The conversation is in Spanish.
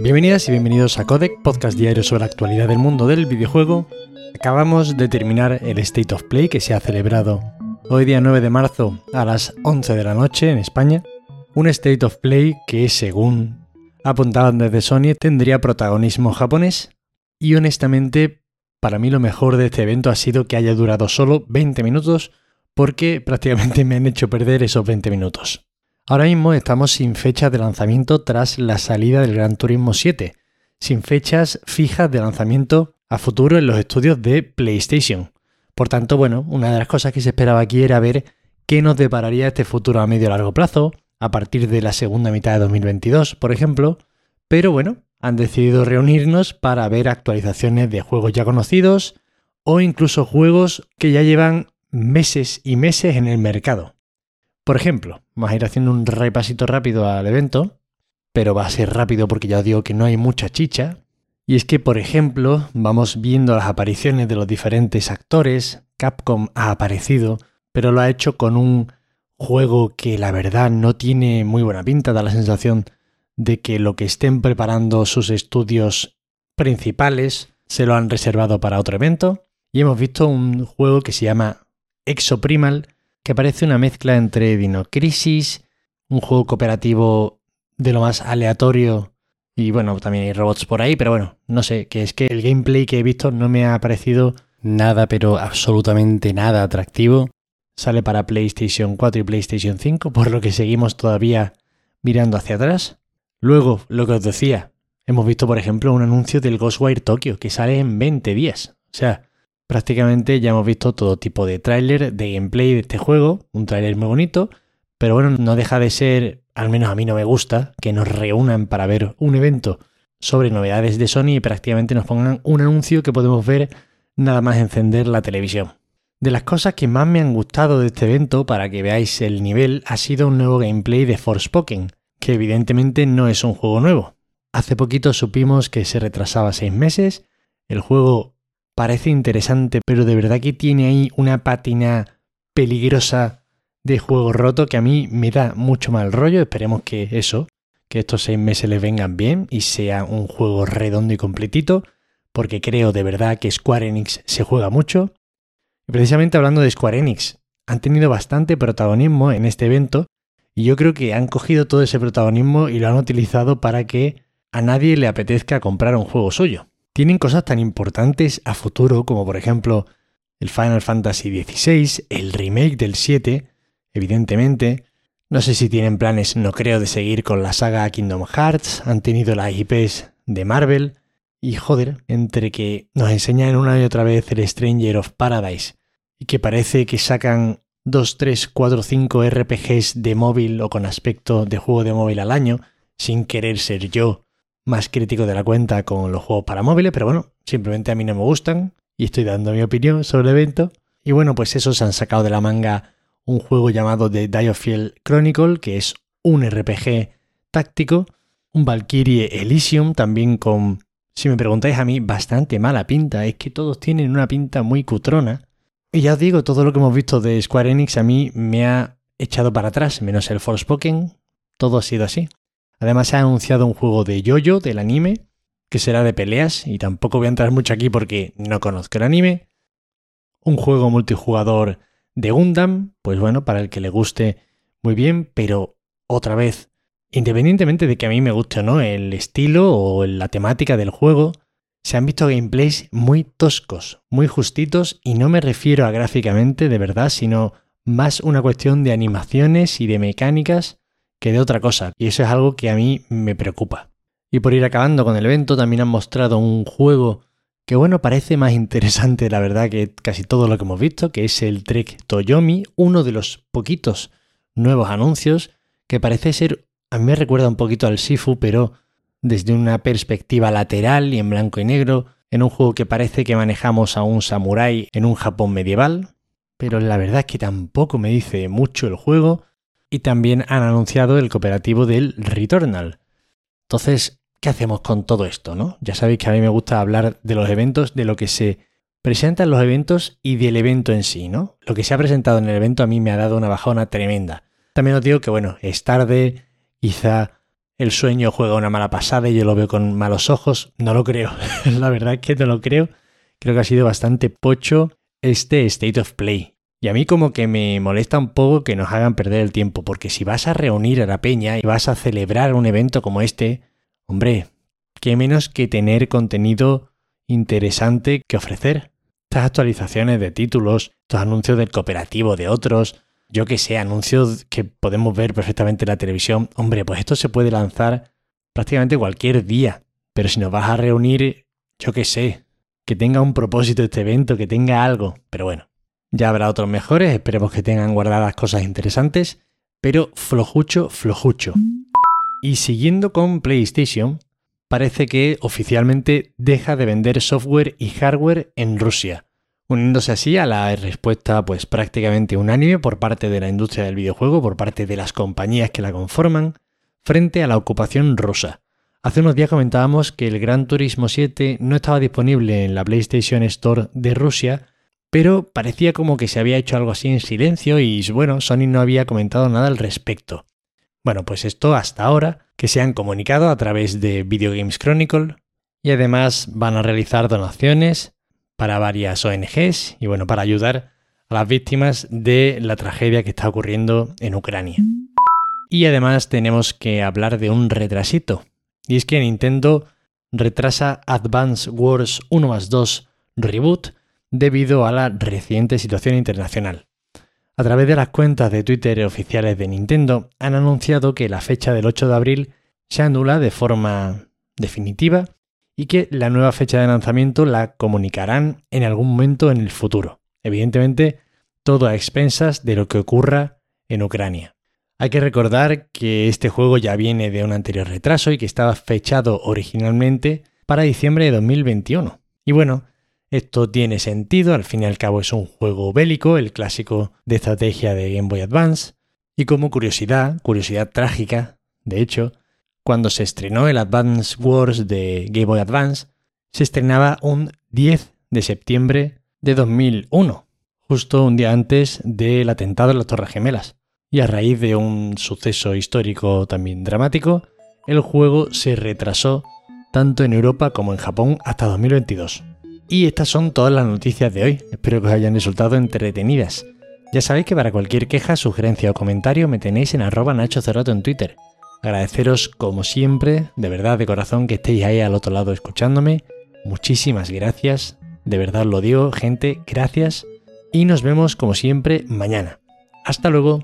Bienvenidas y bienvenidos a Codec, podcast diario sobre la actualidad del mundo del videojuego. Acabamos de terminar el State of Play que se ha celebrado hoy día 9 de marzo a las 11 de la noche en España. Un State of Play que según apuntaban desde Sony tendría protagonismo japonés y honestamente para mí lo mejor de este evento ha sido que haya durado solo 20 minutos porque prácticamente me han hecho perder esos 20 minutos. Ahora mismo estamos sin fecha de lanzamiento tras la salida del Gran Turismo 7, sin fechas fijas de lanzamiento a futuro en los estudios de PlayStation. Por tanto, bueno, una de las cosas que se esperaba aquí era ver qué nos depararía este futuro a medio largo plazo, a partir de la segunda mitad de 2022, por ejemplo, pero bueno, han decidido reunirnos para ver actualizaciones de juegos ya conocidos o incluso juegos que ya llevan meses y meses en el mercado. Por ejemplo, vamos a ir haciendo un repasito rápido al evento, pero va a ser rápido porque ya os digo que no hay mucha chicha. Y es que, por ejemplo, vamos viendo las apariciones de los diferentes actores. Capcom ha aparecido, pero lo ha hecho con un juego que la verdad no tiene muy buena pinta, da la sensación de que lo que estén preparando sus estudios principales se lo han reservado para otro evento. Y hemos visto un juego que se llama Exoprimal, que parece una mezcla entre Dino Crisis, un juego cooperativo de lo más aleatorio y bueno, también hay robots por ahí, pero bueno, no sé, que es que el gameplay que he visto no me ha parecido nada, pero absolutamente nada atractivo. Sale para PlayStation 4 y PlayStation 5, por lo que seguimos todavía mirando hacia atrás. Luego, lo que os decía, hemos visto por ejemplo un anuncio del Ghostwire Tokyo que sale en 20 días. O sea, Prácticamente ya hemos visto todo tipo de tráiler, de gameplay de este juego, un tráiler muy bonito, pero bueno, no deja de ser, al menos a mí no me gusta, que nos reúnan para ver un evento sobre novedades de Sony y prácticamente nos pongan un anuncio que podemos ver nada más encender la televisión. De las cosas que más me han gustado de este evento, para que veáis el nivel, ha sido un nuevo gameplay de Forspoken, que evidentemente no es un juego nuevo. Hace poquito supimos que se retrasaba seis meses, el juego parece interesante, pero de verdad que tiene ahí una pátina peligrosa de juego roto que a mí me da mucho mal rollo. Esperemos que eso, que estos seis meses les vengan bien y sea un juego redondo y completito, porque creo de verdad que Square Enix se juega mucho. Y precisamente hablando de Square Enix, han tenido bastante protagonismo en este evento y yo creo que han cogido todo ese protagonismo y lo han utilizado para que a nadie le apetezca comprar un juego suyo tienen cosas tan importantes a futuro como por ejemplo el Final Fantasy XVI, el remake del 7, evidentemente. No sé si tienen planes, no creo, de seguir con la saga Kingdom Hearts, han tenido las IPs de Marvel. Y joder, entre que nos enseñan una y otra vez el Stranger of Paradise y que parece que sacan 2, 3, 4, 5 RPGs de móvil o con aspecto de juego de móvil al año, sin querer ser yo más crítico de la cuenta con los juegos para móviles, pero bueno, simplemente a mí no me gustan y estoy dando mi opinión sobre el evento. Y bueno, pues eso se han sacado de la manga un juego llamado The Diofield Chronicle, que es un RPG táctico, un Valkyrie Elysium también con, si me preguntáis a mí, bastante mala pinta, es que todos tienen una pinta muy cutrona. Y ya os digo, todo lo que hemos visto de Square Enix a mí me ha echado para atrás, menos el Forspoken, todo ha sido así. Además se ha anunciado un juego de Yoyo del anime, que será de peleas, y tampoco voy a entrar mucho aquí porque no conozco el anime. Un juego multijugador de Gundam, pues bueno, para el que le guste muy bien, pero otra vez, independientemente de que a mí me guste o no el estilo o la temática del juego, se han visto gameplays muy toscos, muy justitos, y no me refiero a gráficamente de verdad, sino más una cuestión de animaciones y de mecánicas que de otra cosa, y eso es algo que a mí me preocupa. Y por ir acabando con el evento, también han mostrado un juego que bueno, parece más interesante la verdad que casi todo lo que hemos visto, que es el Trek Toyomi, uno de los poquitos nuevos anuncios que parece ser, a mí me recuerda un poquito al Sifu, pero desde una perspectiva lateral y en blanco y negro, en un juego que parece que manejamos a un samurái en un Japón medieval, pero la verdad es que tampoco me dice mucho el juego, y también han anunciado el cooperativo del Returnal. Entonces, ¿qué hacemos con todo esto? ¿no? Ya sabéis que a mí me gusta hablar de los eventos, de lo que se presenta en los eventos y del evento en sí, ¿no? Lo que se ha presentado en el evento a mí me ha dado una bajona tremenda. También os digo que, bueno, es tarde, quizá el sueño juega una mala pasada y yo lo veo con malos ojos. No lo creo. la verdad es que no lo creo. Creo que ha sido bastante pocho este State of Play. Y a mí como que me molesta un poco que nos hagan perder el tiempo, porque si vas a reunir a la peña y vas a celebrar un evento como este, hombre, qué menos que tener contenido interesante que ofrecer. Estas actualizaciones de títulos, estos anuncios del cooperativo de otros, yo que sé, anuncios que podemos ver perfectamente en la televisión, hombre, pues esto se puede lanzar prácticamente cualquier día. Pero si nos vas a reunir, yo que sé, que tenga un propósito este evento, que tenga algo. Pero bueno, ya habrá otros mejores, esperemos que tengan guardadas cosas interesantes, pero flojucho, flojucho. Y siguiendo con PlayStation, parece que oficialmente deja de vender software y hardware en Rusia uniéndose así a la respuesta pues prácticamente unánime por parte de la industria del videojuego, por parte de las compañías que la conforman, frente a la ocupación rusa. Hace unos días comentábamos que el Gran Turismo 7 no estaba disponible en la PlayStation Store de Rusia, pero parecía como que se había hecho algo así en silencio y bueno, Sony no había comentado nada al respecto. Bueno, pues esto hasta ahora, que se han comunicado a través de Video Games Chronicle, y además van a realizar donaciones para varias ONGs y bueno, para ayudar a las víctimas de la tragedia que está ocurriendo en Ucrania. Y además tenemos que hablar de un retrasito. Y es que Nintendo retrasa Advance Wars 1 más 2 Reboot debido a la reciente situación internacional. A través de las cuentas de Twitter oficiales de Nintendo han anunciado que la fecha del 8 de abril se anula de forma definitiva y que la nueva fecha de lanzamiento la comunicarán en algún momento en el futuro. Evidentemente, todo a expensas de lo que ocurra en Ucrania. Hay que recordar que este juego ya viene de un anterior retraso y que estaba fechado originalmente para diciembre de 2021. Y bueno, esto tiene sentido, al fin y al cabo es un juego bélico, el clásico de estrategia de Game Boy Advance. Y como curiosidad, curiosidad trágica, de hecho, cuando se estrenó el Advance Wars de Game Boy Advance, se estrenaba un 10 de septiembre de 2001, justo un día antes del atentado en las Torres Gemelas. Y a raíz de un suceso histórico también dramático, el juego se retrasó tanto en Europa como en Japón hasta 2022. Y estas son todas las noticias de hoy. Espero que os hayan resultado entretenidas. Ya sabéis que para cualquier queja, sugerencia o comentario me tenéis en arroba Nacho en Twitter. Agradeceros como siempre, de verdad, de corazón, que estéis ahí al otro lado escuchándome. Muchísimas gracias, de verdad lo digo, gente, gracias. Y nos vemos como siempre mañana. Hasta luego.